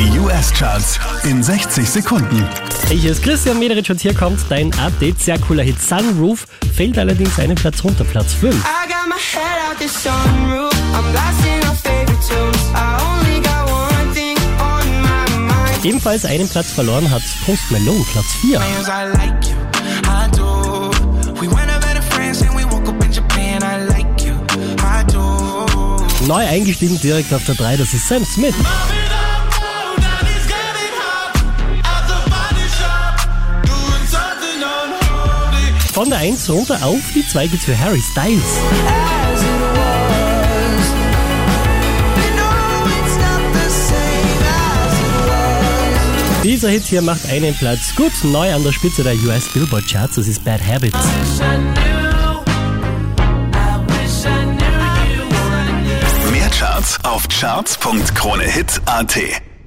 Die US-Charts in 60 Sekunden. Hier ist Christian Mederich und hier kommt dein Update. Sehr cooler Hit Sunroof, fällt allerdings einen Platz runter, Platz 5. I got my head out the sunroof. I'm blasting our favorite tunes. I only got one thing on my mind. Ebenfalls einen Platz verloren hat Post Malone, Platz 4. Cause I like you, I do. We went over to France and we woke up in Japan. I like you, I do. Neu eingestiegen direkt auf der 3, das ist Sam Smith. Von der 1 runter auf die 2 geht's für Harry Styles. Dieser Hit hier macht einen Platz gut neu an der Spitze der US Billboard Charts, das ist Bad Habits. Mehr Charts auf charts.kronehit.at.